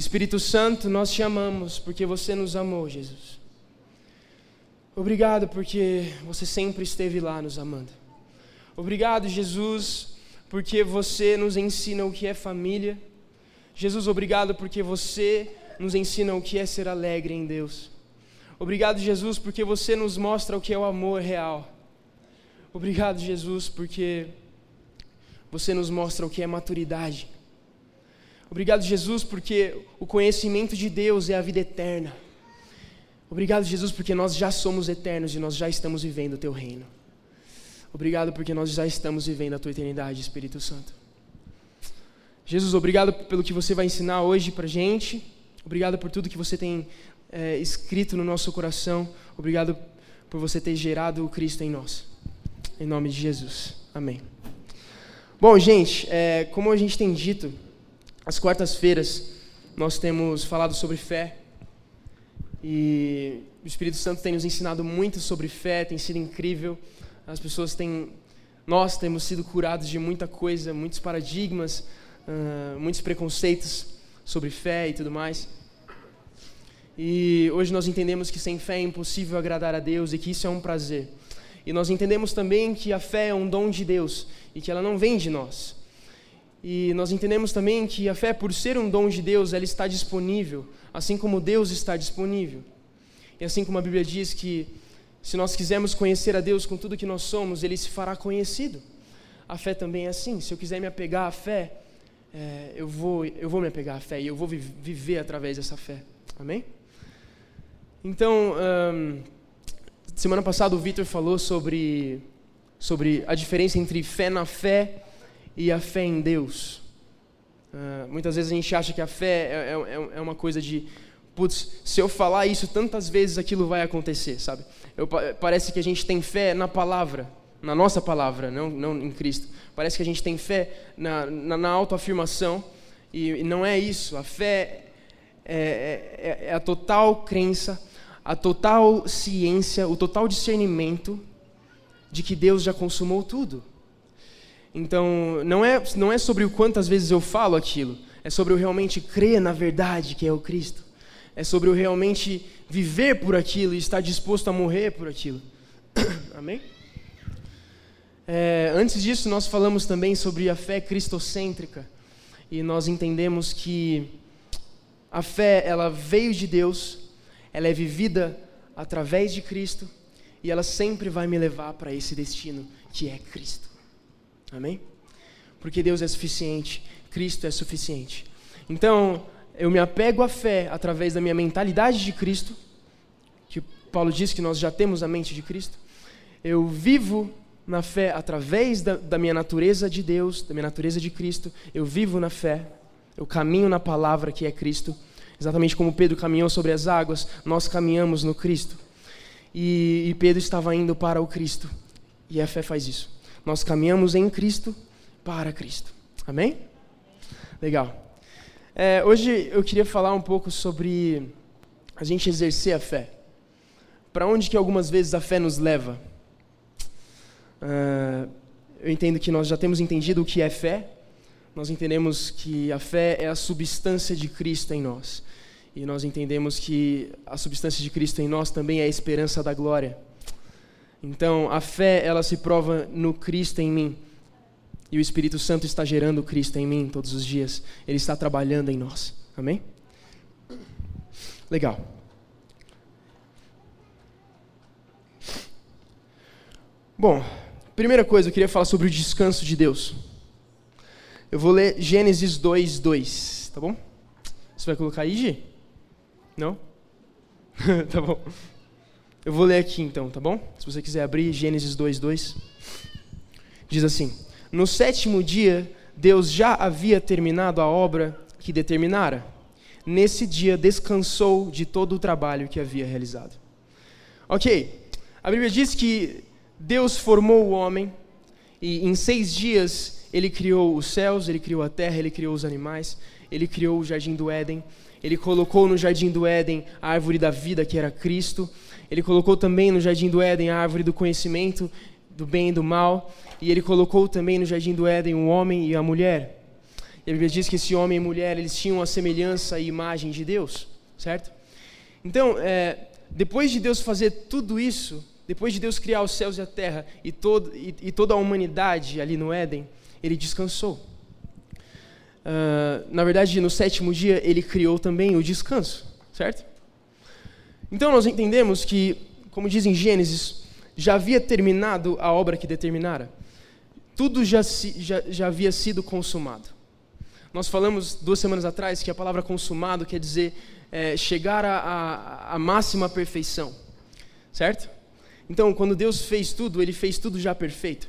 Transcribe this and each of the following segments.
Espírito Santo, nós te amamos porque você nos amou, Jesus. Obrigado porque você sempre esteve lá nos amando. Obrigado, Jesus, porque você nos ensina o que é família. Jesus, obrigado porque você nos ensina o que é ser alegre em Deus. Obrigado, Jesus, porque você nos mostra o que é o amor real. Obrigado, Jesus, porque você nos mostra o que é maturidade. Obrigado, Jesus, porque o conhecimento de Deus é a vida eterna. Obrigado, Jesus, porque nós já somos eternos e nós já estamos vivendo o teu reino. Obrigado porque nós já estamos vivendo a tua eternidade, Espírito Santo. Jesus, obrigado pelo que você vai ensinar hoje para gente. Obrigado por tudo que você tem é, escrito no nosso coração. Obrigado por você ter gerado o Cristo em nós. Em nome de Jesus. Amém. Bom, gente, é, como a gente tem dito, às quartas-feiras nós temos falado sobre fé e o Espírito Santo tem nos ensinado muito sobre fé, tem sido incrível. As pessoas têm, nós temos sido curados de muita coisa, muitos paradigmas, uh, muitos preconceitos sobre fé e tudo mais. E hoje nós entendemos que sem fé é impossível agradar a Deus e que isso é um prazer. E nós entendemos também que a fé é um dom de Deus e que ela não vem de nós. E nós entendemos também que a fé, por ser um dom de Deus, ela está disponível, assim como Deus está disponível. E assim como a Bíblia diz que se nós quisermos conhecer a Deus com tudo que nós somos, Ele se fará conhecido. A fé também é assim. Se eu quiser me apegar à fé, é, eu, vou, eu vou me apegar à fé e eu vou viver através dessa fé. Amém? Então, semana passada o Vitor falou sobre, sobre a diferença entre fé na fé e a fé em Deus. Uh, muitas vezes a gente acha que a fé é, é, é, uma coisa de, putz, se eu falar isso tantas vezes aquilo vai acontecer, sabe? Eu, parece que a gente tem fé na palavra, na nossa palavra, não, não em Cristo. Parece que a gente tem fé na, na, na autoafirmação e, e não é isso. A fé é, é, é, a total crença, a total ciência, o total discernimento de que Deus já consumou tudo. Então, não é, não é sobre o quantas vezes eu falo aquilo, é sobre eu realmente crer na verdade que é o Cristo. É sobre eu realmente viver por aquilo e estar disposto a morrer por aquilo. Amém? É, antes disso, nós falamos também sobre a fé cristocêntrica. E nós entendemos que a fé, ela veio de Deus, ela é vivida através de Cristo, e ela sempre vai me levar para esse destino que é Cristo. Amém? Porque Deus é suficiente, Cristo é suficiente. Então, eu me apego à fé através da minha mentalidade de Cristo, que Paulo diz que nós já temos a mente de Cristo. Eu vivo na fé através da, da minha natureza de Deus, da minha natureza de Cristo. Eu vivo na fé, eu caminho na palavra que é Cristo. Exatamente como Pedro caminhou sobre as águas, nós caminhamos no Cristo. E, e Pedro estava indo para o Cristo. E a fé faz isso. Nós caminhamos em Cristo para Cristo. Amém? Legal. É, hoje eu queria falar um pouco sobre a gente exercer a fé. Para onde que algumas vezes a fé nos leva? Uh, eu entendo que nós já temos entendido o que é fé. Nós entendemos que a fé é a substância de Cristo em nós. E nós entendemos que a substância de Cristo em nós também é a esperança da glória. Então, a fé, ela se prova no Cristo em mim. E o Espírito Santo está gerando Cristo em mim todos os dias. Ele está trabalhando em nós. Amém? Legal. Bom, primeira coisa, eu queria falar sobre o descanso de Deus. Eu vou ler Gênesis 2, 2, tá bom? Você vai colocar aí, Gi? Não? tá bom. Eu vou ler aqui então, tá bom? Se você quiser abrir Gênesis 2:2. Diz assim: No sétimo dia, Deus já havia terminado a obra que determinara. Nesse dia descansou de todo o trabalho que havia realizado. OK. A Bíblia diz que Deus formou o homem e em seis dias ele criou os céus, ele criou a terra, ele criou os animais, ele criou o jardim do Éden, ele colocou no jardim do Éden a árvore da vida, que era Cristo, ele colocou também no jardim do Éden a árvore do conhecimento do bem e do mal, e ele colocou também no jardim do Éden o homem e a mulher. E a Bíblia diz que esse homem e mulher eles tinham a semelhança e imagem de Deus, certo? Então, é, depois de Deus fazer tudo isso, depois de Deus criar os céus e a terra e, todo, e, e toda a humanidade ali no Éden, ele descansou. Uh, na verdade, no sétimo dia, ele criou também o descanso, certo? Então, nós entendemos que, como diz em Gênesis, já havia terminado a obra que determinara. Tudo já, já, já havia sido consumado. Nós falamos duas semanas atrás que a palavra consumado quer dizer é, chegar à máxima perfeição, certo? Então, quando Deus fez tudo, Ele fez tudo já perfeito.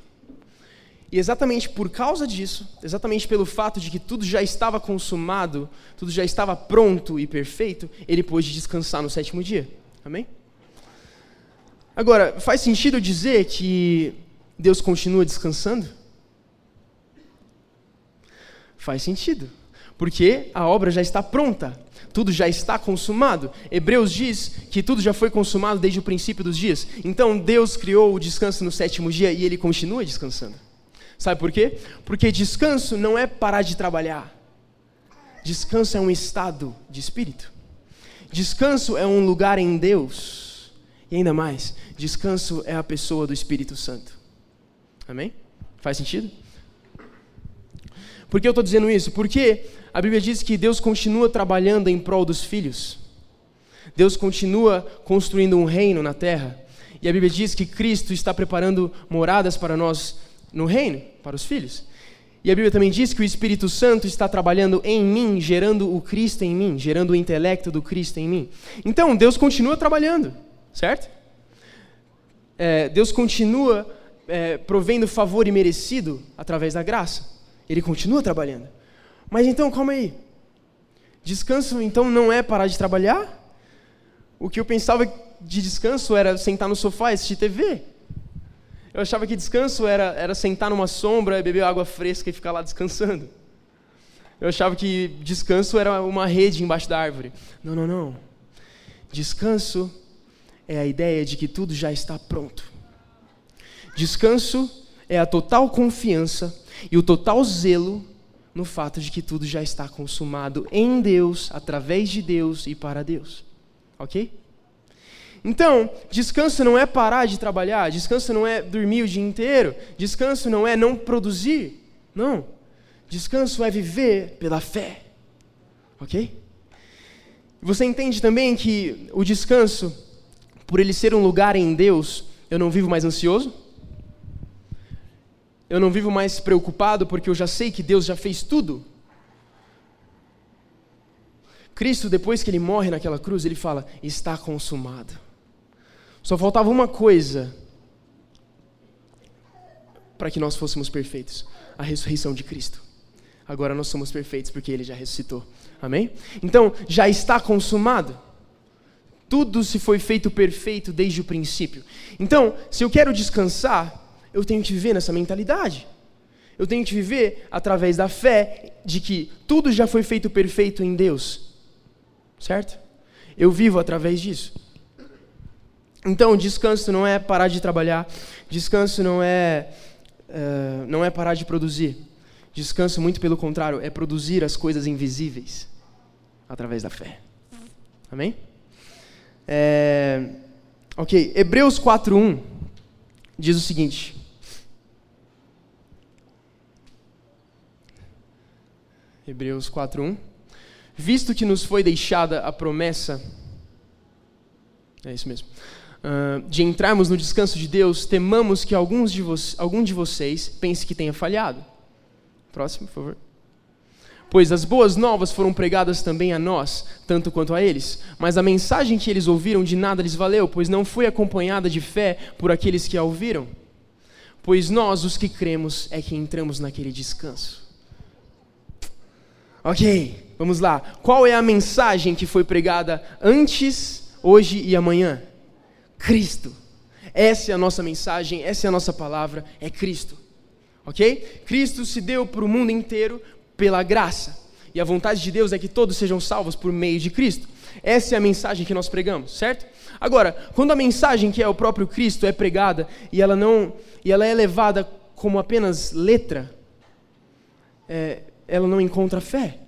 E exatamente por causa disso, exatamente pelo fato de que tudo já estava consumado, tudo já estava pronto e perfeito, Ele pôde descansar no sétimo dia. Amém? Agora, faz sentido dizer que Deus continua descansando? Faz sentido, porque a obra já está pronta tudo já está consumado. Hebreus diz que tudo já foi consumado desde o princípio dos dias. Então Deus criou o descanso no sétimo dia e ele continua descansando. Sabe por quê? Porque descanso não é parar de trabalhar. Descanso é um estado de espírito. Descanso é um lugar em Deus. E ainda mais, descanso é a pessoa do Espírito Santo. Amém? Faz sentido? Por que eu estou dizendo isso? Porque a Bíblia diz que Deus continua trabalhando em prol dos filhos. Deus continua construindo um reino na terra. E a Bíblia diz que Cristo está preparando moradas para nós no reino, para os filhos. E a Bíblia também diz que o Espírito Santo está trabalhando em mim, gerando o Cristo em mim, gerando o intelecto do Cristo em mim. Então, Deus continua trabalhando, certo? É, Deus continua é, provendo favor imerecido através da graça. Ele continua trabalhando. Mas então, calma aí. Descanso então não é parar de trabalhar? O que eu pensava de descanso era sentar no sofá e assistir TV. Eu achava que descanso era, era sentar numa sombra, beber água fresca e ficar lá descansando. Eu achava que descanso era uma rede embaixo da árvore. Não, não, não. Descanso é a ideia de que tudo já está pronto. Descanso é a total confiança e o total zelo no fato de que tudo já está consumado em Deus, através de Deus e para Deus. Ok? Então, descanso não é parar de trabalhar, descanso não é dormir o dia inteiro, descanso não é não produzir. Não. Descanso é viver pela fé. Ok? Você entende também que o descanso, por ele ser um lugar em Deus, eu não vivo mais ansioso? eu não vivo mais preocupado porque eu já sei que Deus já fez tudo. Cristo, depois que ele morre naquela cruz, ele fala: está consumado. Só faltava uma coisa para que nós fôssemos perfeitos: a ressurreição de Cristo. Agora nós somos perfeitos porque ele já ressuscitou. Amém? Então, já está consumado. Tudo se foi feito perfeito desde o princípio. Então, se eu quero descansar, eu tenho que viver nessa mentalidade. Eu tenho que viver através da fé de que tudo já foi feito perfeito em Deus. Certo? Eu vivo através disso. Então, descanso não é parar de trabalhar, descanso não é, uh, não é parar de produzir. Descanso, muito pelo contrário, é produzir as coisas invisíveis através da fé. Amém? É, ok, Hebreus 4.1 diz o seguinte: Hebreus 4:1. Visto que nos foi deixada a promessa, é isso mesmo, uh, de entrarmos no descanso de Deus, temamos que alguns de algum de vocês pense que tenha falhado. Próximo, por favor. Pois as boas novas foram pregadas também a nós, tanto quanto a eles. Mas a mensagem que eles ouviram de nada lhes valeu, pois não foi acompanhada de fé por aqueles que a ouviram. Pois nós, os que cremos, é que entramos naquele descanso. Ok, vamos lá. Qual é a mensagem que foi pregada antes, hoje e amanhã? Cristo. Essa é a nossa mensagem, essa é a nossa palavra, é Cristo. Ok? Cristo se deu para o mundo inteiro pela graça. E a vontade de Deus é que todos sejam salvos por meio de Cristo. Essa é a mensagem que nós pregamos, certo? Agora, quando a mensagem que é o próprio Cristo é pregada e ela não e ela é levada como apenas letra, é, ela não encontra fé.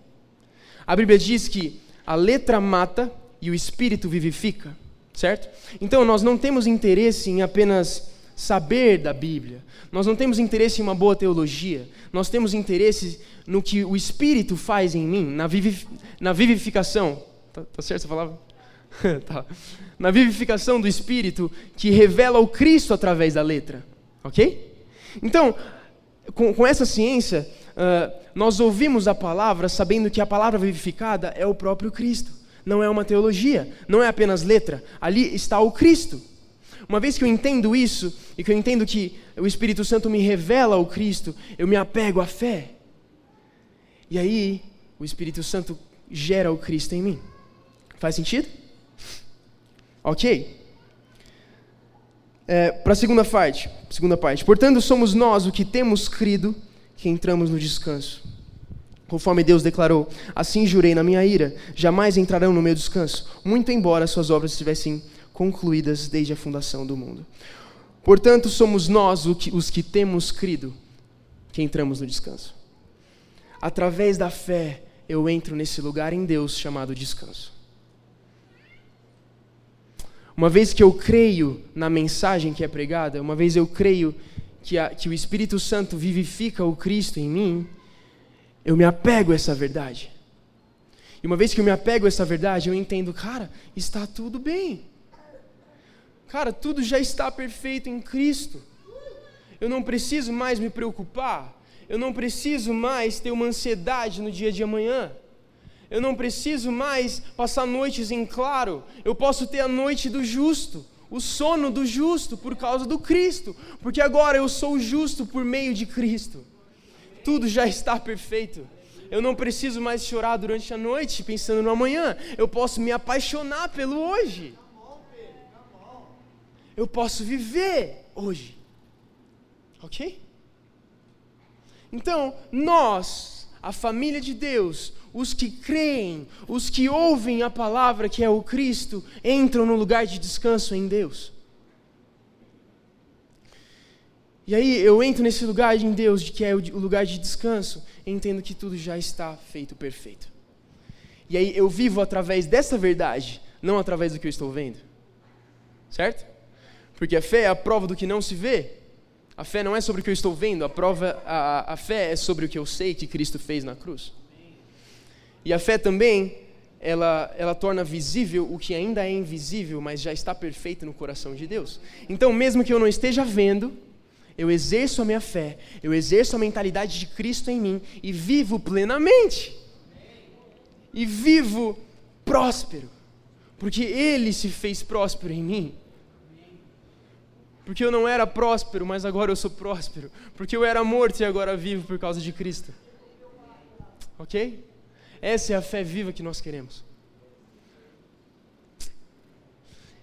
A Bíblia diz que a letra mata e o espírito vivifica, certo? Então nós não temos interesse em apenas saber da Bíblia. Nós não temos interesse em uma boa teologia. Nós temos interesse no que o Espírito faz em mim, na, vivif na vivificação. Tá, tá, certo essa palavra? tá. Na vivificação do Espírito que revela o Cristo através da letra. Ok? Então, com, com essa ciência, uh, nós ouvimos a palavra sabendo que a palavra vivificada é o próprio Cristo. Não é uma teologia, não é apenas letra. Ali está o Cristo. Uma vez que eu entendo isso, e que eu entendo que o Espírito Santo me revela o Cristo, eu me apego à fé. E aí, o Espírito Santo gera o Cristo em mim. Faz sentido? Ok. É, Para a segunda parte, segunda parte. Portanto, somos nós o que temos crido que entramos no descanso. Conforme Deus declarou: Assim jurei na minha ira, jamais entrarão no meu descanso, muito embora suas obras estivessem concluídas desde a fundação do mundo. Portanto, somos nós os que temos crido que entramos no descanso. Através da fé, eu entro nesse lugar em Deus chamado descanso. Uma vez que eu creio na mensagem que é pregada, uma vez eu creio que, a, que o Espírito Santo vivifica o Cristo em mim, eu me apego a essa verdade. E uma vez que eu me apego a essa verdade, eu entendo, cara, está tudo bem. Cara, tudo já está perfeito em Cristo. Eu não preciso mais me preocupar. Eu não preciso mais ter uma ansiedade no dia de amanhã. Eu não preciso mais passar noites em claro. Eu posso ter a noite do justo, o sono do justo por causa do Cristo, porque agora eu sou justo por meio de Cristo. Tudo já está perfeito. Eu não preciso mais chorar durante a noite pensando no amanhã. Eu posso me apaixonar pelo hoje eu posso viver hoje. Ok? Então, nós, a família de Deus, os que creem, os que ouvem a palavra que é o Cristo, entram no lugar de descanso em Deus. E aí eu entro nesse lugar em Deus, que é o lugar de descanso, e entendo que tudo já está feito perfeito. E aí eu vivo através dessa verdade, não através do que eu estou vendo. Certo? Porque a fé é a prova do que não se vê. A fé não é sobre o que eu estou vendo, a prova, a, a fé é sobre o que eu sei que Cristo fez na cruz. E a fé também, ela, ela torna visível o que ainda é invisível, mas já está perfeito no coração de Deus. Então, mesmo que eu não esteja vendo, eu exerço a minha fé, eu exerço a mentalidade de Cristo em mim e vivo plenamente. E vivo próspero, porque Ele se fez próspero em mim. Porque eu não era próspero, mas agora eu sou próspero. Porque eu era morto e agora vivo por causa de Cristo. Ok? Essa é a fé viva que nós queremos.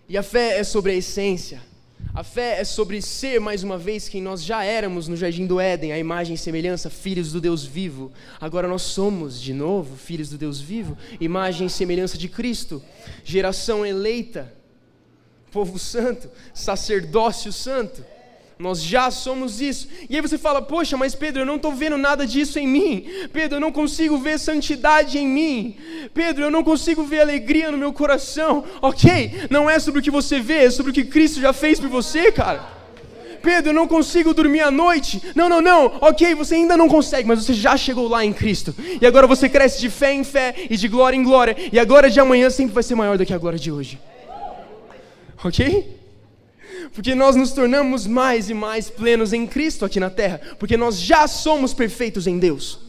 E a fé é sobre a essência. A fé é sobre ser mais uma vez quem nós já éramos no jardim do Éden, a imagem e semelhança, filhos do Deus vivo. Agora nós somos de novo filhos do Deus vivo, imagem e semelhança de Cristo, geração eleita povo santo, sacerdócio santo. Nós já somos isso. E aí você fala, poxa, mas Pedro, eu não estou vendo nada disso em mim. Pedro, eu não consigo ver santidade em mim. Pedro, eu não consigo ver alegria no meu coração. Ok, não é sobre o que você vê, é sobre o que Cristo já fez por você, cara. Pedro, eu não consigo dormir à noite. Não, não, não. Ok, você ainda não consegue, mas você já chegou lá em Cristo. E agora você cresce de fé em fé e de glória em glória. E a glória de amanhã sempre vai ser maior do que a glória de hoje ok? Porque nós nos tornamos mais e mais plenos em Cristo aqui na terra, porque nós já somos perfeitos em Deus.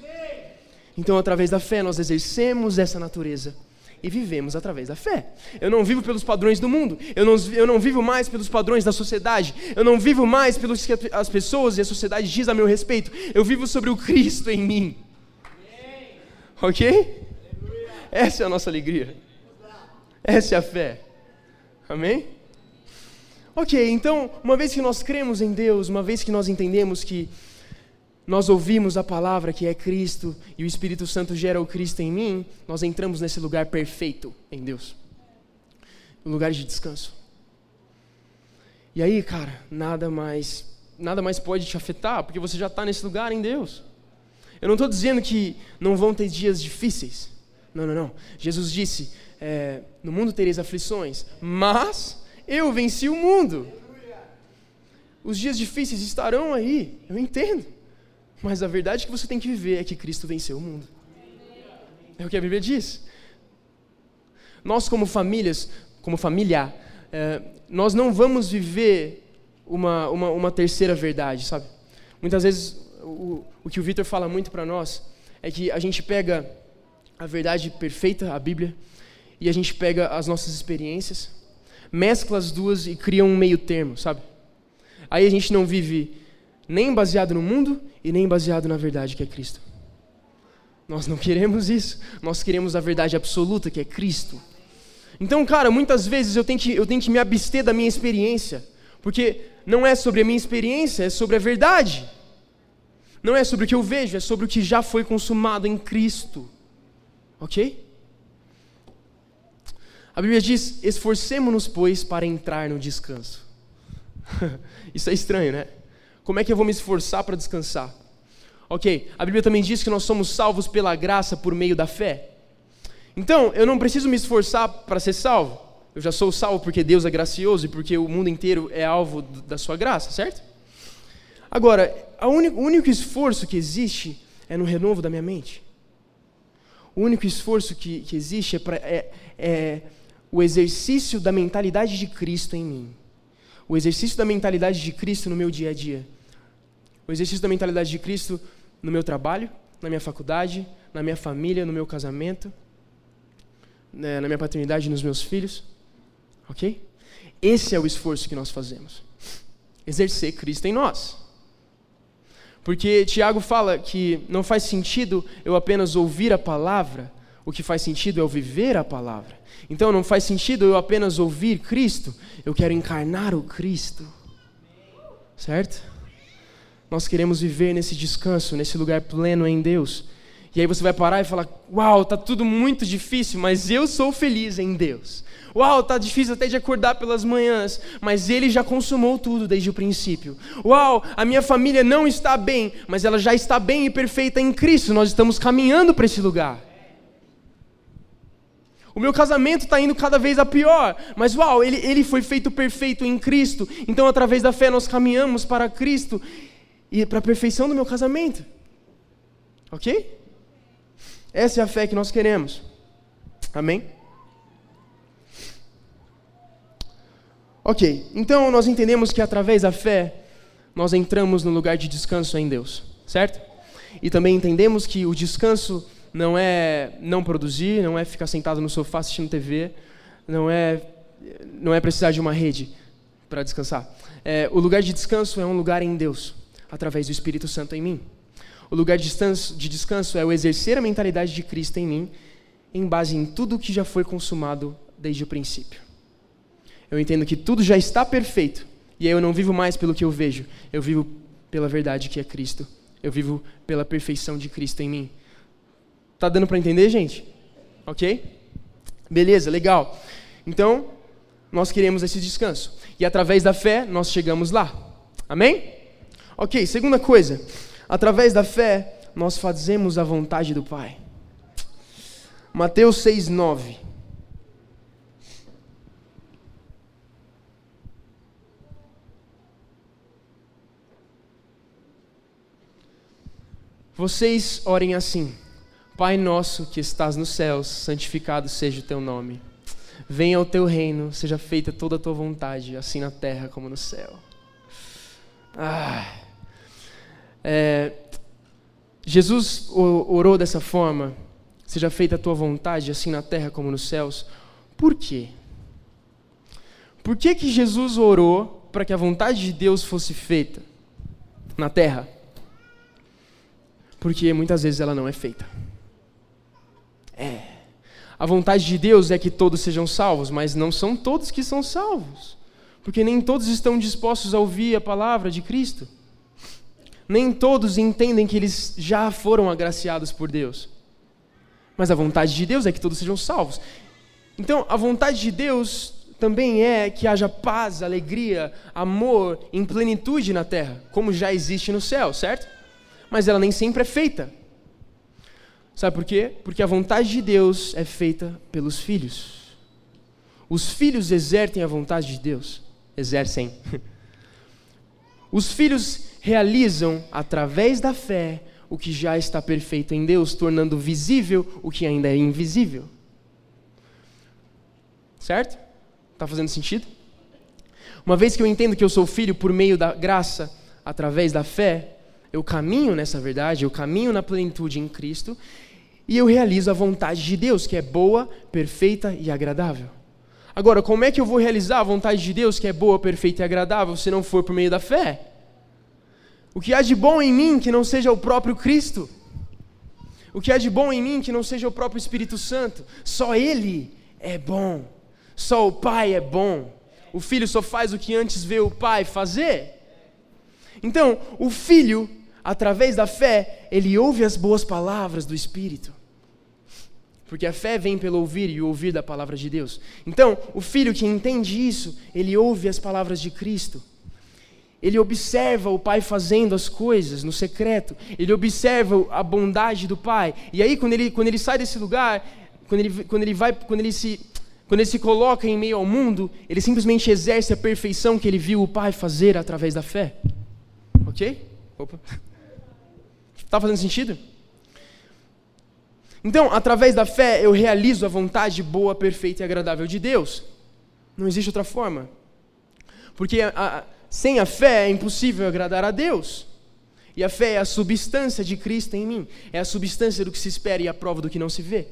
Então, através da fé, nós exercemos essa natureza e vivemos através da fé. Eu não vivo pelos padrões do mundo, eu não, eu não vivo mais pelos padrões da sociedade, eu não vivo mais pelos que as pessoas e a sociedade diz a meu respeito, eu vivo sobre o Cristo em mim. Ok? Essa é a nossa alegria. Essa é a fé. Amém? Ok, então, uma vez que nós cremos em Deus, uma vez que nós entendemos que nós ouvimos a palavra que é Cristo e o Espírito Santo gera o Cristo em mim, nós entramos nesse lugar perfeito em Deus um lugar de descanso. E aí, cara, nada mais, nada mais pode te afetar, porque você já está nesse lugar em Deus. Eu não estou dizendo que não vão ter dias difíceis. Não, não, não. Jesus disse: é, no mundo tereis aflições, mas eu venci o mundo. Os dias difíceis estarão aí, eu entendo. Mas a verdade que você tem que viver é que Cristo venceu o mundo. É o que a Bíblia diz. Nós, como famílias, como família, é, nós não vamos viver uma, uma, uma, terceira verdade, sabe? Muitas vezes, o, o que o Vitor fala muito para nós é que a gente pega a verdade perfeita, a Bíblia, e a gente pega as nossas experiências, mescla as duas e cria um meio termo, sabe? Aí a gente não vive nem baseado no mundo e nem baseado na verdade que é Cristo. Nós não queremos isso. Nós queremos a verdade absoluta que é Cristo. Então, cara, muitas vezes eu tenho que, eu tenho que me abster da minha experiência, porque não é sobre a minha experiência, é sobre a verdade. Não é sobre o que eu vejo, é sobre o que já foi consumado em Cristo. Ok? A Bíblia diz: esforcemos-nos, pois, para entrar no descanso. Isso é estranho, né? Como é que eu vou me esforçar para descansar? Ok, a Bíblia também diz que nós somos salvos pela graça por meio da fé. Então, eu não preciso me esforçar para ser salvo. Eu já sou salvo porque Deus é gracioso e porque o mundo inteiro é alvo da sua graça, certo? Agora, o único esforço que existe é no renovo da minha mente. O único esforço que, que existe é, pra, é, é o exercício da mentalidade de Cristo em mim o exercício da mentalidade de Cristo no meu dia a dia. O exercício da mentalidade de Cristo no meu trabalho, na minha faculdade, na minha família, no meu casamento, né, na minha paternidade, nos meus filhos. Ok? Esse é o esforço que nós fazemos. Exercer Cristo em nós. Porque Tiago fala que não faz sentido eu apenas ouvir a palavra, o que faz sentido é o viver a palavra. Então não faz sentido eu apenas ouvir Cristo, eu quero encarnar o Cristo. Certo? Nós queremos viver nesse descanso, nesse lugar pleno em Deus. E aí você vai parar e falar: Uau, tá tudo muito difícil, mas eu sou feliz em Deus. Uau, tá difícil até de acordar pelas manhãs, mas Ele já consumou tudo desde o princípio. Uau, a minha família não está bem, mas ela já está bem e perfeita em Cristo. Nós estamos caminhando para esse lugar. O meu casamento está indo cada vez a pior, mas uau, ele, ele foi feito perfeito em Cristo. Então, através da fé, nós caminhamos para Cristo e para a perfeição do meu casamento. Ok? Essa é a fé que nós queremos. Amém? Ok, então nós entendemos que através da fé nós entramos no lugar de descanso em Deus, certo? E também entendemos que o descanso não é não produzir, não é ficar sentado no sofá assistindo TV, não é não é precisar de uma rede para descansar. É, o lugar de descanso é um lugar em Deus, através do Espírito Santo em mim. O lugar de descanso, de descanso é o exercer a mentalidade de Cristo em mim, em base em tudo que já foi consumado desde o princípio. Eu entendo que tudo já está perfeito, e aí eu não vivo mais pelo que eu vejo, eu vivo pela verdade que é Cristo. Eu vivo pela perfeição de Cristo em mim. Tá dando para entender, gente? Ok? Beleza, legal. Então, nós queremos esse descanso. E através da fé, nós chegamos lá. Amém? Ok, segunda coisa. Através da fé, nós fazemos a vontade do Pai. Mateus 6, 9. Vocês orem assim. Pai nosso que estás nos céus, santificado seja o teu nome. Venha o teu reino, seja feita toda a tua vontade, assim na terra como no céu. Ah. É, Jesus orou dessa forma: seja feita a tua vontade, assim na terra como nos céus. Por quê? Por que, que Jesus orou para que a vontade de Deus fosse feita na terra? Porque muitas vezes ela não é feita. É. A vontade de Deus é que todos sejam salvos, mas não são todos que são salvos. Porque nem todos estão dispostos a ouvir a palavra de Cristo. Nem todos entendem que eles já foram agraciados por Deus. Mas a vontade de Deus é que todos sejam salvos. Então, a vontade de Deus também é que haja paz, alegria, amor em plenitude na terra, como já existe no céu, certo? Mas ela nem sempre é feita. Sabe por quê? Porque a vontade de Deus é feita pelos filhos. Os filhos exercem a vontade de Deus. Exercem. Os filhos realizam, através da fé, o que já está perfeito em Deus, tornando visível o que ainda é invisível. Certo? Está fazendo sentido? Uma vez que eu entendo que eu sou filho por meio da graça, através da fé, eu caminho nessa verdade, eu caminho na plenitude em Cristo e eu realizo a vontade de Deus, que é boa, perfeita e agradável. Agora, como é que eu vou realizar a vontade de Deus, que é boa, perfeita e agradável, se não for por meio da fé? O que há de bom em mim que não seja o próprio Cristo? O que há de bom em mim que não seja o próprio Espírito Santo? Só Ele é bom. Só o Pai é bom. O filho só faz o que antes vê o Pai fazer. Então, o filho, através da fé, ele ouve as boas palavras do Espírito. Porque a fé vem pelo ouvir e o ouvir da palavra de Deus. Então, o filho que entende isso, ele ouve as palavras de Cristo. Ele observa o pai fazendo as coisas no secreto. Ele observa a bondade do pai. E aí, quando ele, quando ele sai desse lugar, quando ele, quando ele vai, quando ele se quando ele se coloca em meio ao mundo, ele simplesmente exerce a perfeição que ele viu o Pai fazer através da fé. Ok? Opa. Está fazendo sentido? Então, através da fé, eu realizo a vontade boa, perfeita e agradável de Deus. Não existe outra forma. Porque a, a, sem a fé é impossível agradar a Deus. E a fé é a substância de Cristo em mim. É a substância do que se espera e a prova do que não se vê.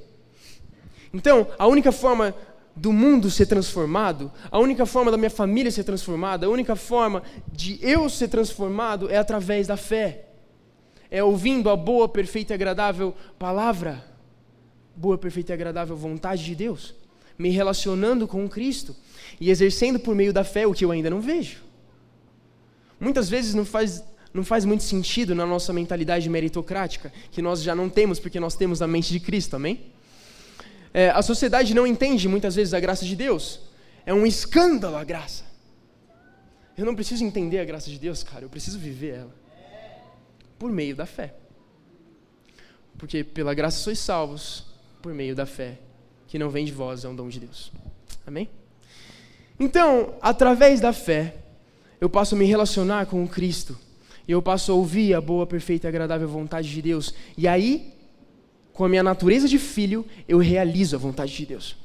Então, a única forma do mundo ser transformado, a única forma da minha família ser transformada, a única forma de eu ser transformado é através da fé. É ouvindo a boa, perfeita e agradável palavra boa, perfeita e agradável vontade de Deus, me relacionando com Cristo e exercendo por meio da fé o que eu ainda não vejo. Muitas vezes não faz, não faz muito sentido na nossa mentalidade meritocrática, que nós já não temos porque nós temos a mente de Cristo, amém? É, a sociedade não entende muitas vezes a graça de Deus. É um escândalo a graça. Eu não preciso entender a graça de Deus, cara, eu preciso viver ela. Por meio da fé. Porque pela graça sois salvos por meio da fé, que não vem de vós, é um dom de Deus. Amém? Então, através da fé, eu passo a me relacionar com o Cristo. E eu passo a ouvir a boa, perfeita e agradável vontade de Deus. E aí, com a minha natureza de filho, eu realizo a vontade de Deus.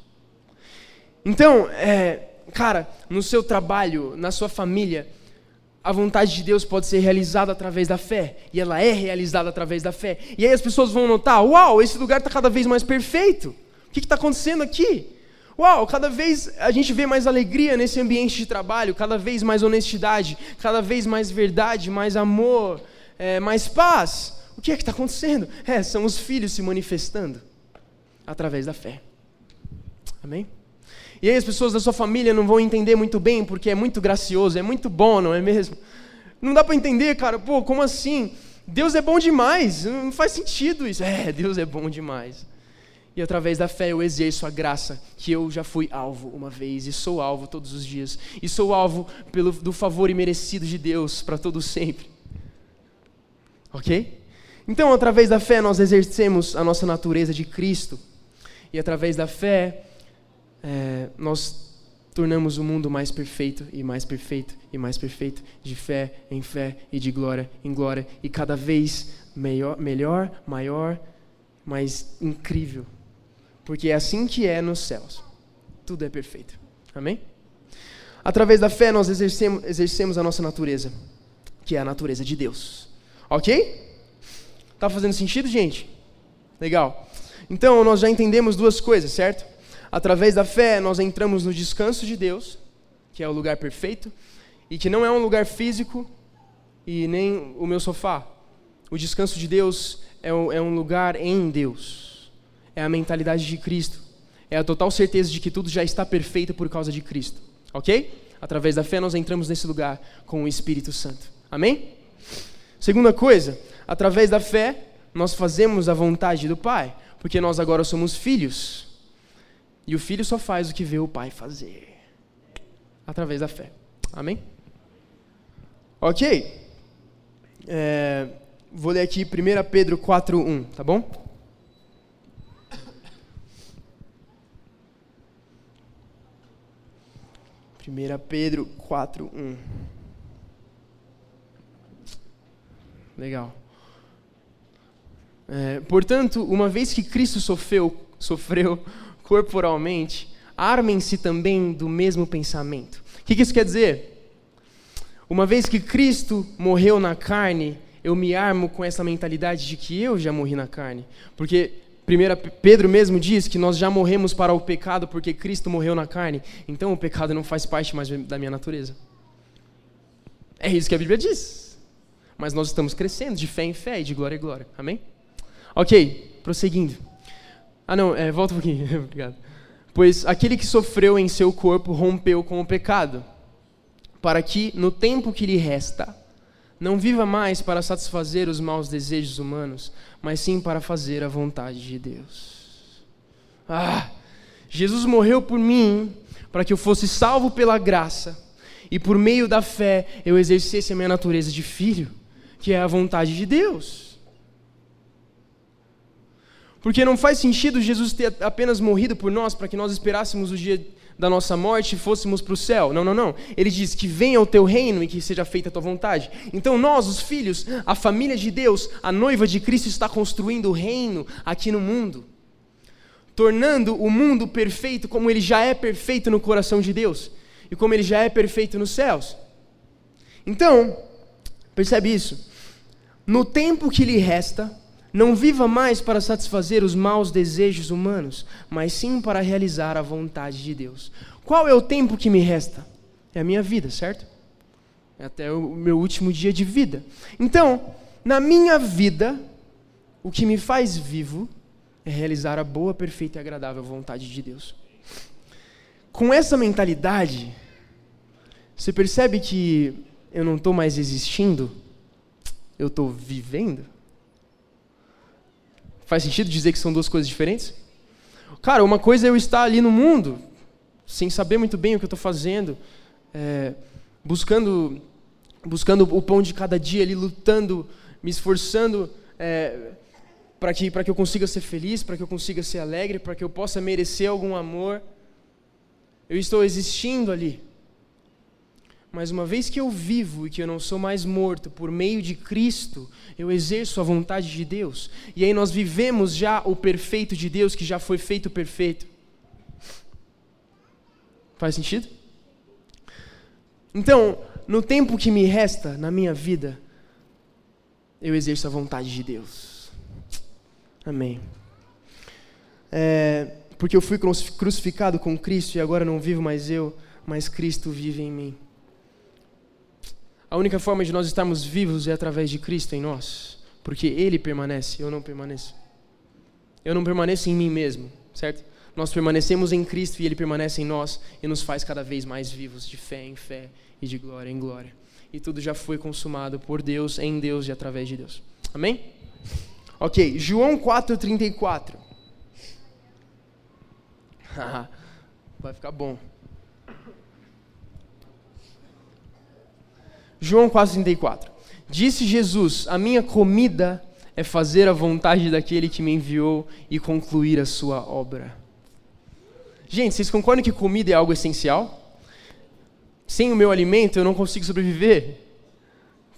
Então, é, cara, no seu trabalho, na sua família, a vontade de Deus pode ser realizada através da fé, e ela é realizada através da fé. E aí as pessoas vão notar: uau, esse lugar está cada vez mais perfeito. O que está acontecendo aqui? Uau, cada vez a gente vê mais alegria nesse ambiente de trabalho, cada vez mais honestidade, cada vez mais verdade, mais amor, é, mais paz. O que é que está acontecendo? É, são os filhos se manifestando através da fé. Amém? E aí as pessoas da sua família não vão entender muito bem, porque é muito gracioso, é muito bom, não é mesmo? Não dá para entender, cara, pô, como assim? Deus é bom demais, não faz sentido isso. É, Deus é bom demais. E através da fé eu exerço a graça que eu já fui alvo uma vez e sou alvo todos os dias. E sou alvo pelo, do favor imerecido de Deus para todo sempre. Ok? Então, através da fé, nós exercemos a nossa natureza de Cristo. E através da fé, é, nós tornamos o mundo mais perfeito e mais perfeito e mais perfeito, de fé em fé e de glória em glória, e cada vez melhor, melhor maior, mais incrível porque é assim que é nos céus. Tudo é perfeito. Amém? Através da fé nós exercemos, exercemos a nossa natureza, que é a natureza de Deus. Ok? Tá fazendo sentido, gente? Legal. Então, nós já entendemos duas coisas, certo? Através da fé, nós entramos no descanso de Deus, que é o lugar perfeito, e que não é um lugar físico e nem o meu sofá. O descanso de Deus é um, é um lugar em Deus. É a mentalidade de Cristo. É a total certeza de que tudo já está perfeito por causa de Cristo. Ok? Através da fé, nós entramos nesse lugar com o Espírito Santo. Amém? Segunda coisa, através da fé, nós fazemos a vontade do Pai, porque nós agora somos filhos. E o filho só faz o que vê o pai fazer. Através da fé. Amém? Ok. É, vou ler aqui 1 Pedro 4,1, tá bom? Primeira Pedro 4:1. Legal. É, portanto, uma vez que Cristo sofreu, sofreu corporalmente, armem-se também do mesmo pensamento. O que, isso quer dizer? Uma vez que Cristo morreu na carne, eu me armo com essa mentalidade de que eu já morri na carne. Porque primeira Pedro mesmo diz que nós já morremos para o pecado porque Cristo morreu na carne. Então o pecado não faz parte mais da minha natureza. É isso que a Bíblia diz. Mas nós estamos crescendo de fé em fé e de glória em glória. Amém? Ok, prosseguindo. Ah, não, é, volta um pouquinho. Obrigado. Pois aquele que sofreu em seu corpo rompeu com o pecado, para que, no tempo que lhe resta, não viva mais para satisfazer os maus desejos humanos, mas sim para fazer a vontade de Deus. Ah! Jesus morreu por mim, para que eu fosse salvo pela graça, e por meio da fé eu exercesse a minha natureza de filho, que é a vontade de Deus. Porque não faz sentido Jesus ter apenas morrido por nós para que nós esperássemos o dia da nossa morte e fôssemos para o céu. Não, não, não. Ele diz que venha o teu reino e que seja feita a tua vontade. Então nós, os filhos, a família de Deus, a noiva de Cristo está construindo o reino aqui no mundo. Tornando o mundo perfeito como ele já é perfeito no coração de Deus e como ele já é perfeito nos céus. Então, percebe isso? No tempo que lhe resta, não viva mais para satisfazer os maus desejos humanos, mas sim para realizar a vontade de Deus. Qual é o tempo que me resta? É a minha vida, certo? É até o meu último dia de vida. Então, na minha vida, o que me faz vivo é realizar a boa, perfeita e agradável vontade de Deus. Com essa mentalidade, você percebe que eu não estou mais existindo, eu estou vivendo? Faz sentido dizer que são duas coisas diferentes? Cara, uma coisa é eu estar ali no mundo, sem saber muito bem o que eu estou fazendo, é, buscando, buscando o pão de cada dia, ali lutando, me esforçando é, para que, que eu consiga ser feliz, para que eu consiga ser alegre, para que eu possa merecer algum amor. Eu estou existindo ali. Mas uma vez que eu vivo e que eu não sou mais morto por meio de Cristo, eu exerço a vontade de Deus. E aí nós vivemos já o perfeito de Deus que já foi feito perfeito. Faz sentido? Então, no tempo que me resta na minha vida, eu exerço a vontade de Deus. Amém. É, porque eu fui crucificado com Cristo e agora não vivo mais eu, mas Cristo vive em mim. A única forma de nós estarmos vivos é através de Cristo em nós, porque Ele permanece, eu não permaneço. Eu não permaneço em mim mesmo, certo? Nós permanecemos em Cristo e Ele permanece em nós e nos faz cada vez mais vivos, de fé em fé e de glória em glória. E tudo já foi consumado por Deus, em Deus e através de Deus. Amém? Ok, João 4,34. Vai ficar bom. João 4,34. Disse Jesus: A minha comida é fazer a vontade daquele que me enviou e concluir a sua obra. Gente, vocês concordam que comida é algo essencial? Sem o meu alimento eu não consigo sobreviver.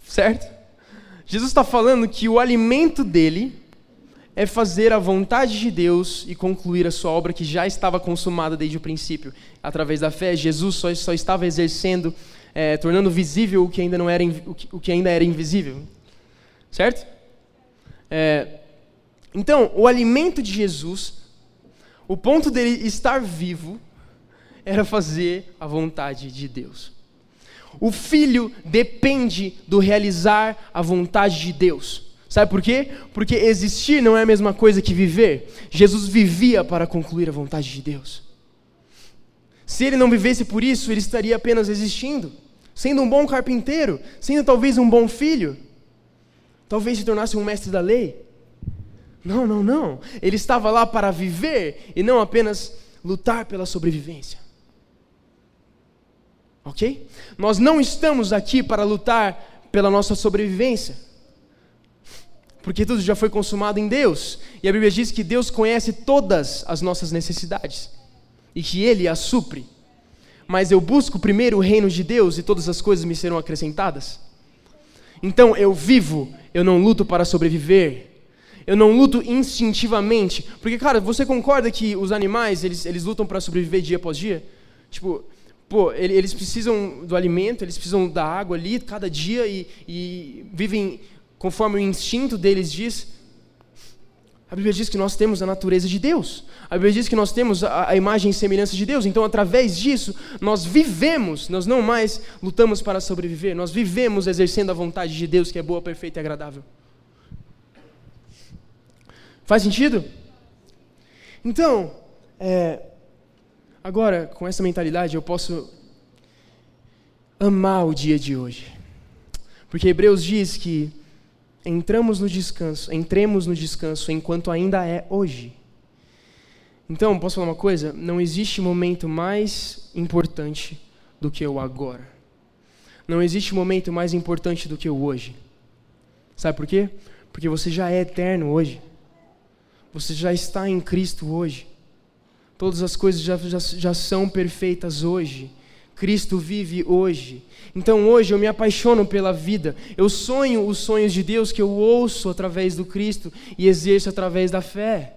Certo? Jesus está falando que o alimento dele é fazer a vontade de Deus e concluir a sua obra que já estava consumada desde o princípio. Através da fé, Jesus só, só estava exercendo é, tornando visível o que, ainda não era, o que, ainda era invisível. Certo? É, então, o alimento de Jesus, o ponto dele estar vivo, era fazer a vontade de Deus. O filho depende do realizar a vontade de Deus. Sabe por quê? Porque existir não é a mesma coisa que viver. Jesus vivia para concluir a vontade de Deus. Se ele não vivesse por isso, ele estaria apenas existindo, sendo um bom carpinteiro, sendo talvez um bom filho, talvez se tornasse um mestre da lei. Não, não, não. Ele estava lá para viver e não apenas lutar pela sobrevivência. Ok? Nós não estamos aqui para lutar pela nossa sobrevivência porque tudo já foi consumado em Deus. E a Bíblia diz que Deus conhece todas as nossas necessidades e que Ele as supre. Mas eu busco primeiro o reino de Deus e todas as coisas me serão acrescentadas. Então eu vivo, eu não luto para sobreviver. Eu não luto instintivamente. Porque, cara, você concorda que os animais, eles, eles lutam para sobreviver dia após dia? Tipo, pô, eles precisam do alimento, eles precisam da água ali cada dia e, e vivem conforme o instinto deles diz, a Bíblia diz que nós temos a natureza de Deus. A Bíblia diz que nós temos a, a, imagem e semelhança de Deus. Então, através disso, nós vivemos, nós não mais lutamos para sobreviver, nós vivemos exercendo a vontade de Deus que é boa, perfeita e agradável. Faz sentido? Então, é, agora, com essa mentalidade, eu posso amar o dia de hoje. Porque Hebreus diz que entramos no descanso, entremos no descanso enquanto ainda é hoje. Então, posso falar uma coisa? Não existe momento mais importante do que o agora. Não existe momento mais importante do que o hoje. Sabe por quê? Porque você já é eterno hoje. Você já está em Cristo hoje. Todas as coisas já, já, já são perfeitas hoje. Cristo vive hoje. Então hoje eu me apaixono pela vida. Eu sonho os sonhos de Deus que eu ouço através do Cristo e exerço através da fé.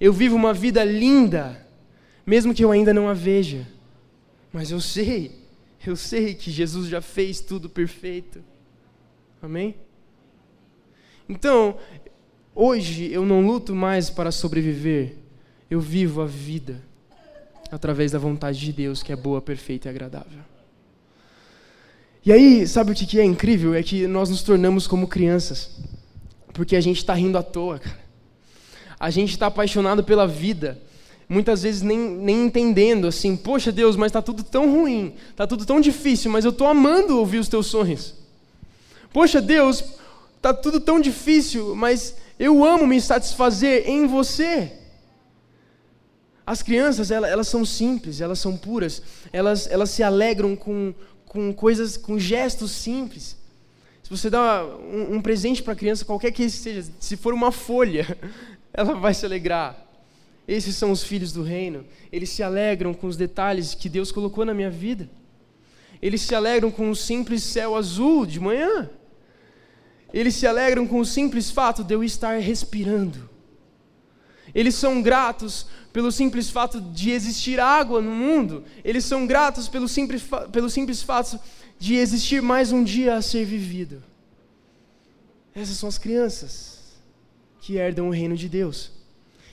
Eu vivo uma vida linda, mesmo que eu ainda não a veja. Mas eu sei, eu sei que Jesus já fez tudo perfeito. Amém? Então, hoje eu não luto mais para sobreviver, eu vivo a vida através da vontade de Deus, que é boa, perfeita e agradável. E aí, sabe o que é incrível? É que nós nos tornamos como crianças, porque a gente está rindo à toa, cara. A gente está apaixonado pela vida, muitas vezes nem, nem entendendo assim, poxa Deus, mas está tudo tão ruim, está tudo tão difícil, mas eu estou amando ouvir os teus sonhos. Poxa Deus, está tudo tão difícil, mas eu amo me satisfazer em você. As crianças, elas, elas são simples, elas são puras, elas, elas se alegram com, com coisas, com gestos simples. Se você dá um, um presente para a criança, qualquer que seja, se for uma folha, ela vai se alegrar. Esses são os filhos do reino. Eles se alegram com os detalhes que Deus colocou na minha vida. Eles se alegram com o simples céu azul de manhã. Eles se alegram com o simples fato de eu estar respirando. Eles são gratos pelo simples fato de existir água no mundo, eles são gratos pelo simples, pelo simples fato de existir mais um dia a ser vivido. Essas são as crianças que herdam o reino de Deus.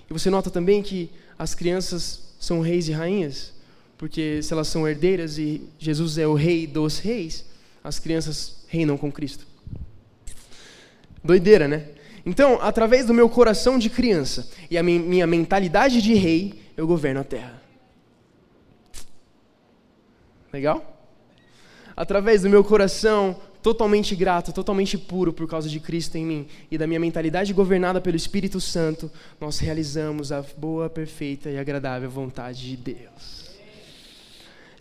E você nota também que as crianças são reis e rainhas, porque se elas são herdeiras e Jesus é o rei dos reis, as crianças reinam com Cristo. Doideira, né? Então, através do meu coração de criança e a minha mentalidade de rei, eu governo a terra. Legal? Através do meu coração totalmente grato, totalmente puro por causa de Cristo em mim e da minha mentalidade governada pelo Espírito Santo, nós realizamos a boa, perfeita e agradável vontade de Deus.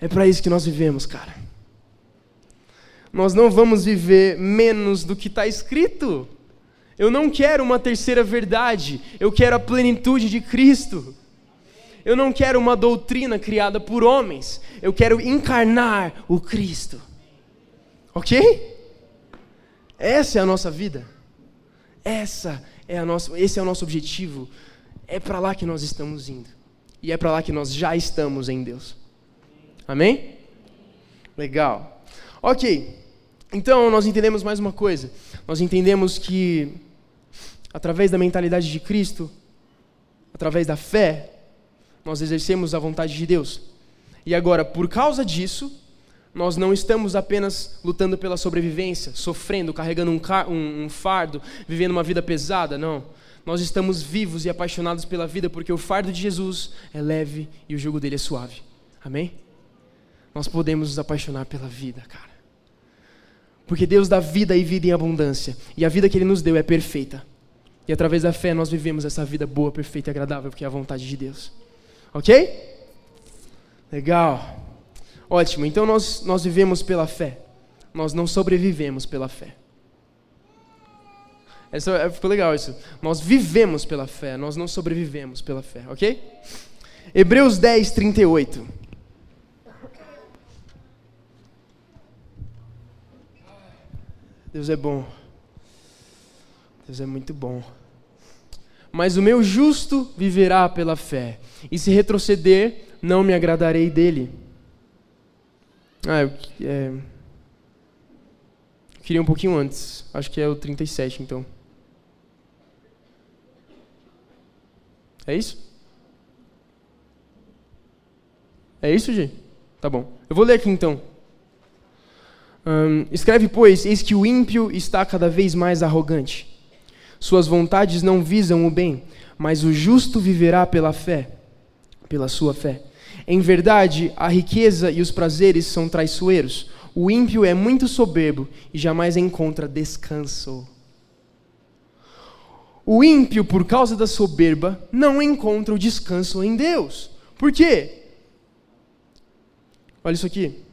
É para isso que nós vivemos, cara. Nós não vamos viver menos do que está escrito. Eu não quero uma terceira verdade, eu quero a plenitude de Cristo. Eu não quero uma doutrina criada por homens, eu quero encarnar o Cristo. Ok? Essa é a nossa vida. Essa é a nossa, esse é o nosso objetivo. É para lá que nós estamos indo. E é para lá que nós já estamos em Deus. Amém? Legal. Ok. Então nós entendemos mais uma coisa. Nós entendemos que através da mentalidade de Cristo, através da fé, nós exercemos a vontade de Deus. E agora, por causa disso, nós não estamos apenas lutando pela sobrevivência, sofrendo, carregando um, um, um, fardo, vivendo uma vida pesada, não. Nós estamos vivos e apaixonados pela vida porque o fardo de Jesus é leve e o jugo dele é suave. Amém? Nós podemos nos apaixonar pela vida, cara. Porque Deus dá vida e vida em abundância. E a vida que Ele nos deu é perfeita. E através da fé nós vivemos essa vida boa, perfeita e agradável, porque é a vontade de Deus. Ok? Legal. Ótimo. Então nós, nós vivemos pela fé. Nós não sobrevivemos pela fé. Essa, é, ficou legal isso. Nós vivemos pela fé, nós não sobrevivemos pela fé, ok? Hebreus 10, 38. Deus é bom. Deus é muito bom. Mas o meu justo viverá pela fé, e se retroceder, não me agradarei dele. Ah, eu, é, queria um pouquinho antes. Acho que é o 37, então. É isso? É isso, Gi? Tá bom. Eu vou ler aqui então. Um, escreve, pois, eis que o ímpio está cada vez mais arrogante. Suas vontades não visam o bem, mas o justo viverá pela fé, pela sua fé. Em verdade, a riqueza e os prazeres são traiçoeiros. O ímpio é muito soberbo e jamais encontra descanso. O ímpio, por causa da soberba, não encontra o descanso em Deus. Por quê? Olha isso aqui.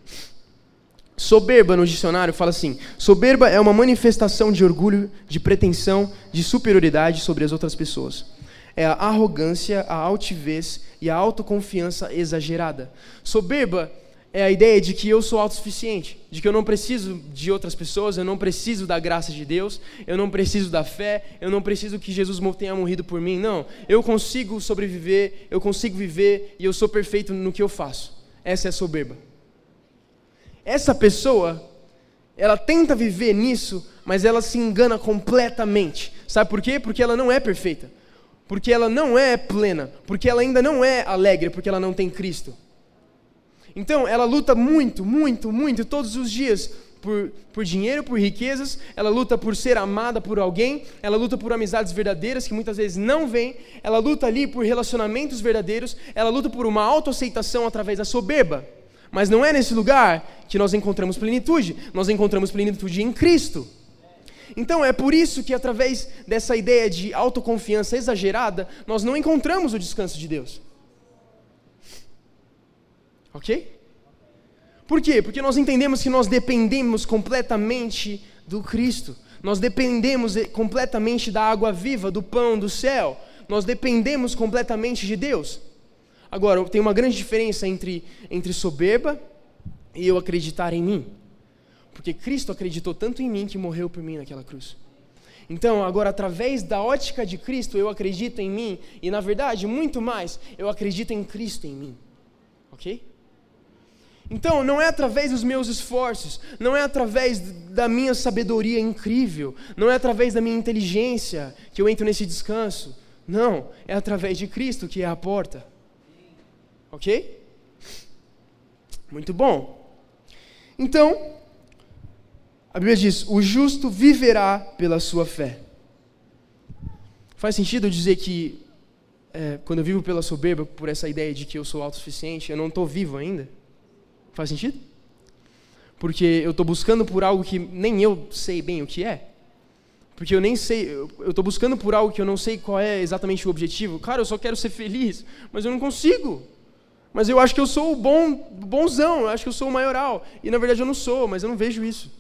Soberba no dicionário fala assim: soberba é uma manifestação de orgulho, de pretensão, de superioridade sobre as outras pessoas. É a arrogância, a altivez e a autoconfiança exagerada. Soberba é a ideia de que eu sou autossuficiente, de que eu não preciso de outras pessoas, eu não preciso da graça de Deus, eu não preciso da fé, eu não preciso que Jesus tenha morrido por mim. Não, eu consigo sobreviver, eu consigo viver e eu sou perfeito no que eu faço. Essa é a soberba. Essa pessoa, ela tenta viver nisso, mas ela se engana completamente. Sabe por quê? Porque ela não é perfeita. Porque ela não é plena. Porque ela ainda não é alegre, porque ela não tem Cristo. Então, ela luta muito, muito, muito, todos os dias por, por dinheiro, por riquezas, ela luta por ser amada por alguém, ela luta por amizades verdadeiras que muitas vezes não vêm, ela luta ali por relacionamentos verdadeiros, ela luta por uma autoaceitação através da soberba. Mas não é nesse lugar que nós encontramos plenitude, nós encontramos plenitude em Cristo. Então é por isso que através dessa ideia de autoconfiança exagerada, nós não encontramos o descanso de Deus. Ok? Por quê? Porque nós entendemos que nós dependemos completamente do Cristo. Nós dependemos completamente da água viva, do pão do céu. Nós dependemos completamente de Deus. Agora, tem uma grande diferença entre, entre soberba e eu acreditar em mim. Porque Cristo acreditou tanto em mim que morreu por mim naquela cruz. Então, agora, através da ótica de Cristo, eu acredito em mim, e na verdade, muito mais, eu acredito em Cristo em mim. Ok? Então, não é através dos meus esforços, não é através da minha sabedoria incrível, não é através da minha inteligência que eu entro nesse descanso. Não, é através de Cristo que é a porta. Ok? Muito bom. Então, a Bíblia diz: o justo viverá pela sua fé. Faz sentido dizer que, é, quando eu vivo pela soberba, por essa ideia de que eu sou autossuficiente, eu não estou vivo ainda? Faz sentido? Porque eu estou buscando por algo que nem eu sei bem o que é? Porque eu nem sei, eu estou buscando por algo que eu não sei qual é exatamente o objetivo. Cara, eu só quero ser feliz, mas eu não consigo. Mas eu acho que eu sou o bom, bonzão, eu acho que eu sou o maioral. E na verdade eu não sou, mas eu não vejo isso.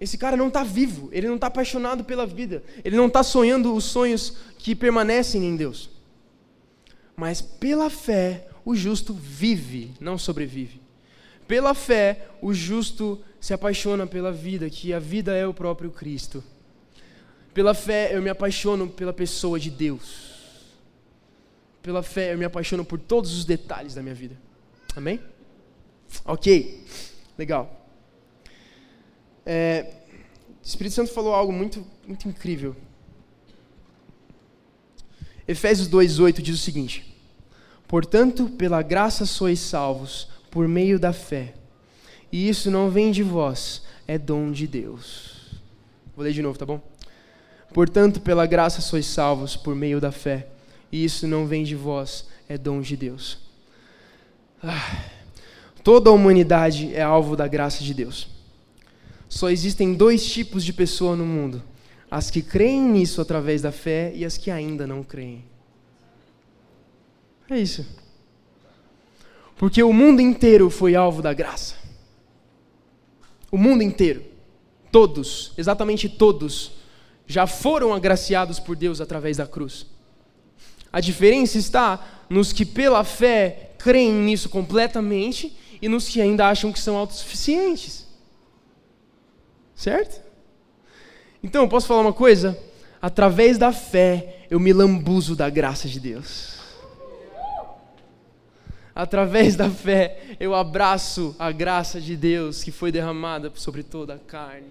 Esse cara não está vivo, ele não está apaixonado pela vida, ele não está sonhando os sonhos que permanecem em Deus. Mas pela fé, o justo vive, não sobrevive. Pela fé, o justo se apaixona pela vida, que a vida é o próprio Cristo. Pela fé, eu me apaixono pela pessoa de Deus pela fé, eu me apaixono por todos os detalhes da minha vida. Amém? Ok, legal. É, o Espírito Santo falou algo muito, muito incrível. Efésios 2:8 diz o seguinte: Portanto, pela graça sois salvos por meio da fé. E isso não vem de vós, é dom de Deus. Vou ler de novo, tá bom? Portanto, pela graça sois salvos por meio da fé. E isso não vem de vós, é dom de Deus. Ah, toda a humanidade é alvo da graça de Deus. Só existem dois tipos de pessoa no mundo: as que creem nisso através da fé e as que ainda não creem. É isso. Porque o mundo inteiro foi alvo da graça. O mundo inteiro. Todos, exatamente todos, já foram agraciados por Deus através da cruz. A diferença está nos que, pela fé, creem nisso completamente e nos que ainda acham que são autossuficientes. Certo? Então, posso falar uma coisa? Através da fé, eu me lambuzo da graça de Deus. Através da fé, eu abraço a graça de Deus que foi derramada sobre toda a carne.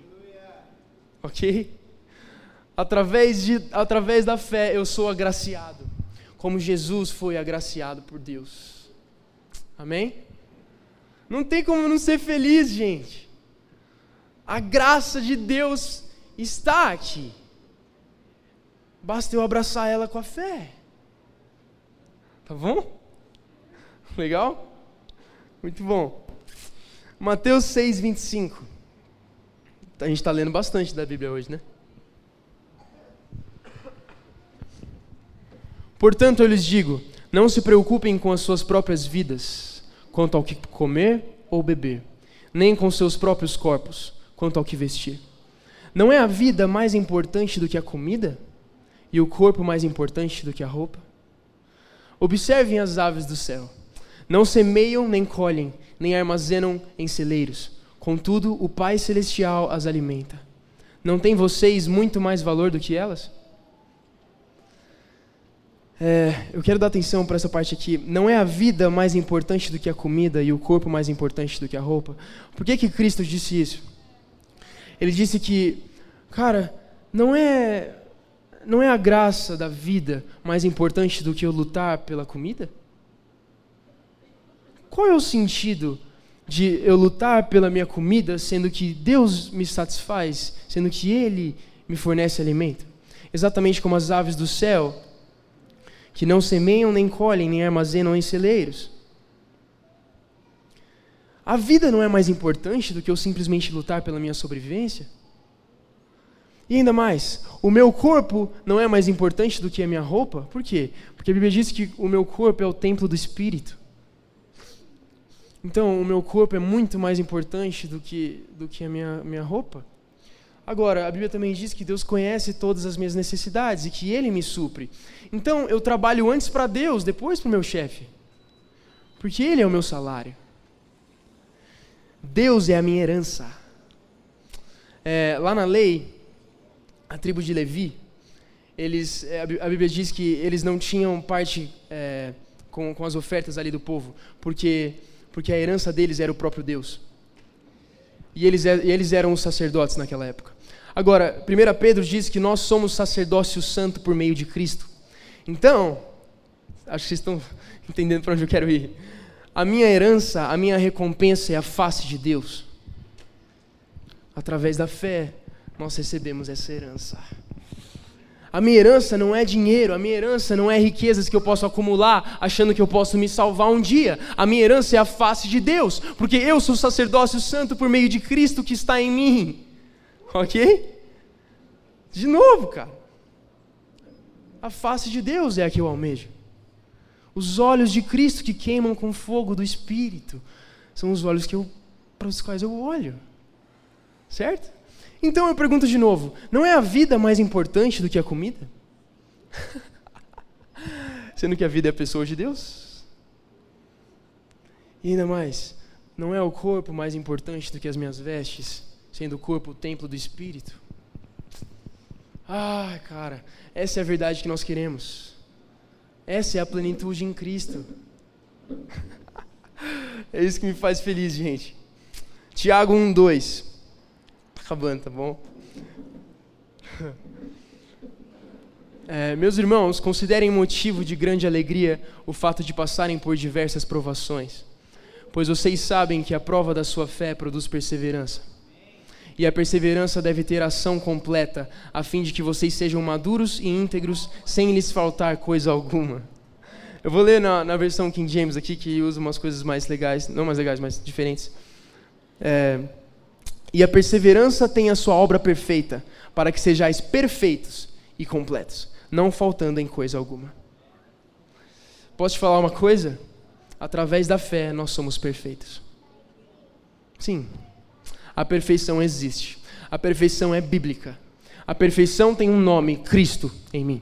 Ok? Através, de, através da fé, eu sou agraciado, como Jesus foi agraciado por Deus. Amém? Não tem como não ser feliz, gente. A graça de Deus está aqui. Basta eu abraçar ela com a fé. Tá bom? Legal? Muito bom. Mateus 6, 25. A gente está lendo bastante da Bíblia hoje, né? Portanto, eu lhes digo: não se preocupem com as suas próprias vidas, quanto ao que comer ou beber, nem com seus próprios corpos, quanto ao que vestir. Não é a vida mais importante do que a comida? E o corpo mais importante do que a roupa? Observem as aves do céu não semeiam nem colhem, nem armazenam em celeiros. Contudo, o Pai Celestial as alimenta. Não tem vocês muito mais valor do que elas? É, eu quero dar atenção para essa parte aqui. Não é a vida mais importante do que a comida e o corpo mais importante do que a roupa? Por que, que Cristo disse isso? Ele disse que, cara, não é, não é a graça da vida mais importante do que eu lutar pela comida? Qual é o sentido de eu lutar pela minha comida, sendo que Deus me satisfaz, sendo que Ele me fornece alimento? Exatamente como as aves do céu, que não semeiam, nem colhem, nem armazenam em celeiros. A vida não é mais importante do que eu simplesmente lutar pela minha sobrevivência? E ainda mais, o meu corpo não é mais importante do que a minha roupa? Por quê? Porque a Bíblia diz que o meu corpo é o templo do Espírito. Então, o meu corpo é muito mais importante do que, do que a minha, minha roupa. Agora, a Bíblia também diz que Deus conhece todas as minhas necessidades e que Ele me supre. Então, eu trabalho antes para Deus, depois para o meu chefe. Porque Ele é o meu salário. Deus é a minha herança. É, lá na lei, a tribo de Levi, eles, é, a Bíblia diz que eles não tinham parte é, com, com as ofertas ali do povo, porque porque a herança deles era o próprio Deus. E eles, e eles eram os sacerdotes naquela época. Agora, 1 Pedro diz que nós somos sacerdócio santo por meio de Cristo. Então, acho que vocês estão entendendo para onde eu quero ir. A minha herança, a minha recompensa é a face de Deus. Através da fé, nós recebemos essa herança. A minha herança não é dinheiro, a minha herança não é riquezas que eu posso acumular achando que eu posso me salvar um dia. A minha herança é a face de Deus, porque eu sou sacerdócio santo por meio de Cristo que está em mim. Ok? De novo, cara. A face de Deus é a que eu almejo. Os olhos de Cristo que queimam com fogo do Espírito são os olhos que eu, para os quais eu olho. Certo? Então eu pergunto de novo: não é a vida mais importante do que a comida? Sendo que a vida é a pessoa de Deus? E ainda mais, não é o corpo mais importante do que as minhas vestes, sendo o corpo o templo do Espírito? Ah, cara, essa é a verdade que nós queremos. Essa é a plenitude em Cristo. é isso que me faz feliz, gente. Tiago 1, 2 acabando, tá bom? É, meus irmãos, considerem motivo de grande alegria o fato de passarem por diversas provações, pois vocês sabem que a prova da sua fé produz perseverança. E a perseverança deve ter ação completa, a fim de que vocês sejam maduros e íntegros, sem lhes faltar coisa alguma. Eu vou ler na, na versão King James aqui, que usa umas coisas mais legais, não mais legais, mas diferentes. É, e a perseverança tem a sua obra perfeita, para que sejais perfeitos e completos, não faltando em coisa alguma. Posso te falar uma coisa? Através da fé nós somos perfeitos. Sim, a perfeição existe. A perfeição é bíblica. A perfeição tem um nome, Cristo, em mim.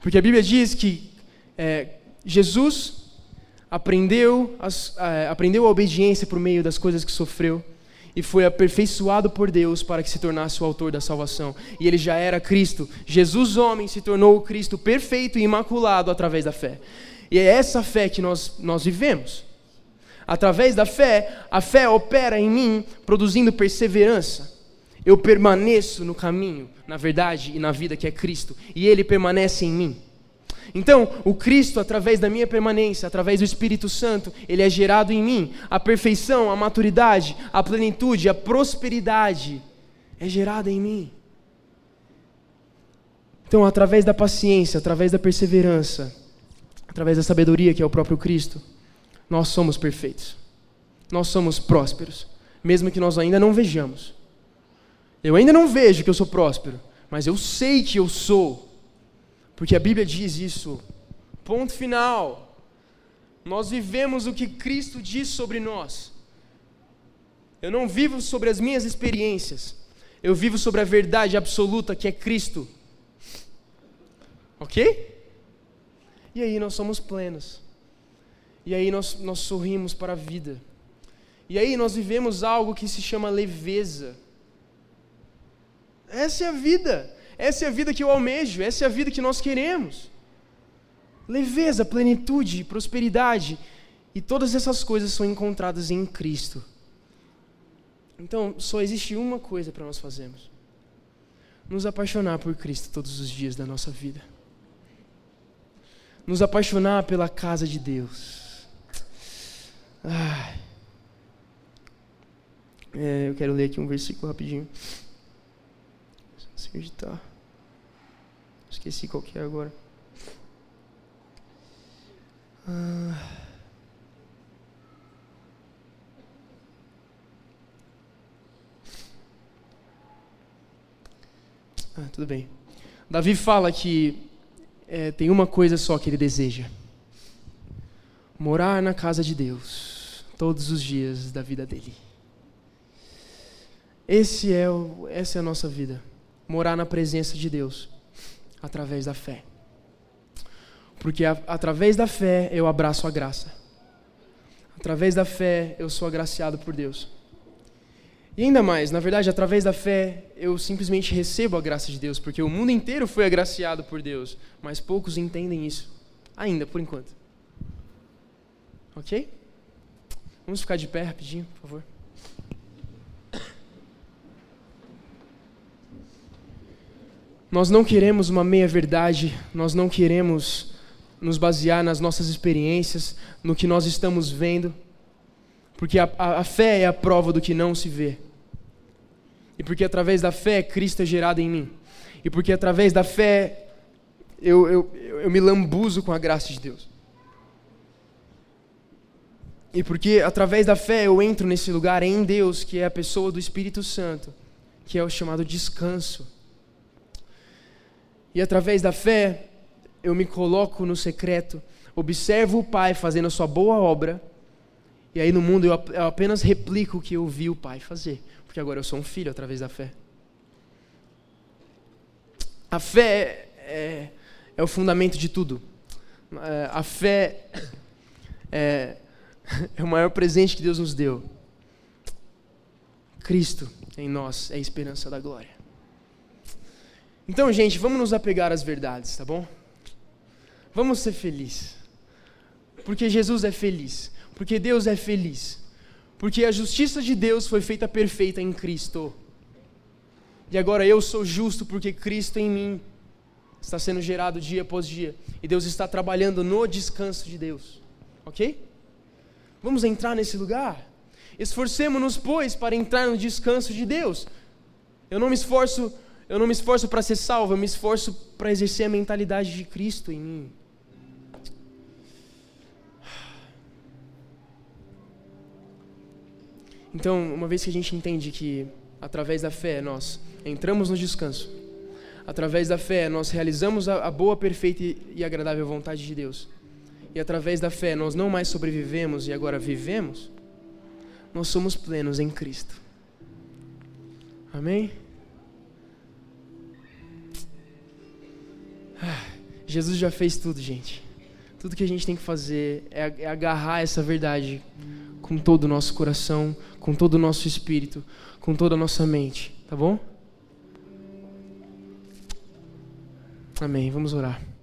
Porque a Bíblia diz que é, Jesus aprendeu, as, é, aprendeu a obediência por meio das coisas que sofreu e foi aperfeiçoado por Deus para que se tornasse o autor da salvação. E ele já era Cristo. Jesus, homem, se tornou o Cristo perfeito e imaculado através da fé. E é essa fé que nós, nós vivemos. Através da fé, a fé opera em mim, produzindo perseverança. Eu permaneço no caminho, na verdade e na vida que é Cristo, e Ele permanece em mim. Então, o Cristo, através da minha permanência, através do Espírito Santo, ele é gerado em mim. A perfeição, a maturidade, a plenitude, a prosperidade é gerada em mim. Então, através da paciência, através da perseverança, através da sabedoria que é o próprio Cristo, nós somos perfeitos. Nós somos prósperos, mesmo que nós ainda não vejamos. Eu ainda não vejo que eu sou próspero, mas eu sei que eu sou porque a Bíblia diz isso. Ponto final. Nós vivemos o que Cristo diz sobre nós. Eu não vivo sobre as minhas experiências. Eu vivo sobre a verdade absoluta que é Cristo. Ok? E aí nós somos plenos. E aí nós, nós sorrimos para a vida. E aí nós vivemos algo que se chama leveza. Essa é a vida. Essa é a vida que eu almejo, essa é a vida que nós queremos. Leveza, plenitude, prosperidade. E todas essas coisas são encontradas em Cristo. Então, só existe uma coisa para nós fazermos: nos apaixonar por Cristo todos os dias da nossa vida. Nos apaixonar pela casa de Deus. É, eu quero ler aqui um versículo rapidinho acreditar. Esqueci qual que é agora. Ah. ah tudo bem. Davi fala que é, tem uma coisa só que ele deseja: morar na casa de Deus todos os dias da vida dele. Esse é o, essa é a nossa vida morar na presença de Deus através da fé. Porque a, através da fé eu abraço a graça. Através da fé eu sou agraciado por Deus. E ainda mais, na verdade, através da fé eu simplesmente recebo a graça de Deus, porque o mundo inteiro foi agraciado por Deus, mas poucos entendem isso, ainda por enquanto. Ok? Vamos ficar de pé rapidinho, por favor. Nós não queremos uma meia-verdade, nós não queremos nos basear nas nossas experiências, no que nós estamos vendo, porque a, a, a fé é a prova do que não se vê. E porque através da fé Cristo é gerado em mim. E porque através da fé eu, eu, eu me lambuzo com a graça de Deus. E porque através da fé eu entro nesse lugar em Deus, que é a pessoa do Espírito Santo, que é o chamado descanso. E através da fé, eu me coloco no secreto, observo o Pai fazendo a sua boa obra, e aí no mundo eu apenas replico o que eu vi o Pai fazer, porque agora eu sou um filho através da fé. A fé é, é o fundamento de tudo. É, a fé é, é o maior presente que Deus nos deu. Cristo em nós é a esperança da glória. Então, gente, vamos nos apegar às verdades, tá bom? Vamos ser felizes. Porque Jesus é feliz. Porque Deus é feliz. Porque a justiça de Deus foi feita perfeita em Cristo. E agora eu sou justo porque Cristo em mim está sendo gerado dia após dia. E Deus está trabalhando no descanso de Deus. Ok? Vamos entrar nesse lugar? Esforcemos-nos, pois, para entrar no descanso de Deus. Eu não me esforço, eu não me esforço para ser salvo, eu me esforço para exercer a mentalidade de Cristo em mim. Então, uma vez que a gente entende que através da fé nós entramos no descanso, através da fé nós realizamos a, boa, perfeita e agradável vontade de Deus, e através da fé nós não mais sobrevivemos e agora vivemos, nós somos plenos em Cristo. Amém? Jesus já fez tudo, gente. Tudo que a gente tem que fazer é, é agarrar essa verdade com todo o nosso coração, com todo o nosso espírito, com toda a nossa mente, tá bom? Amém. Vamos orar.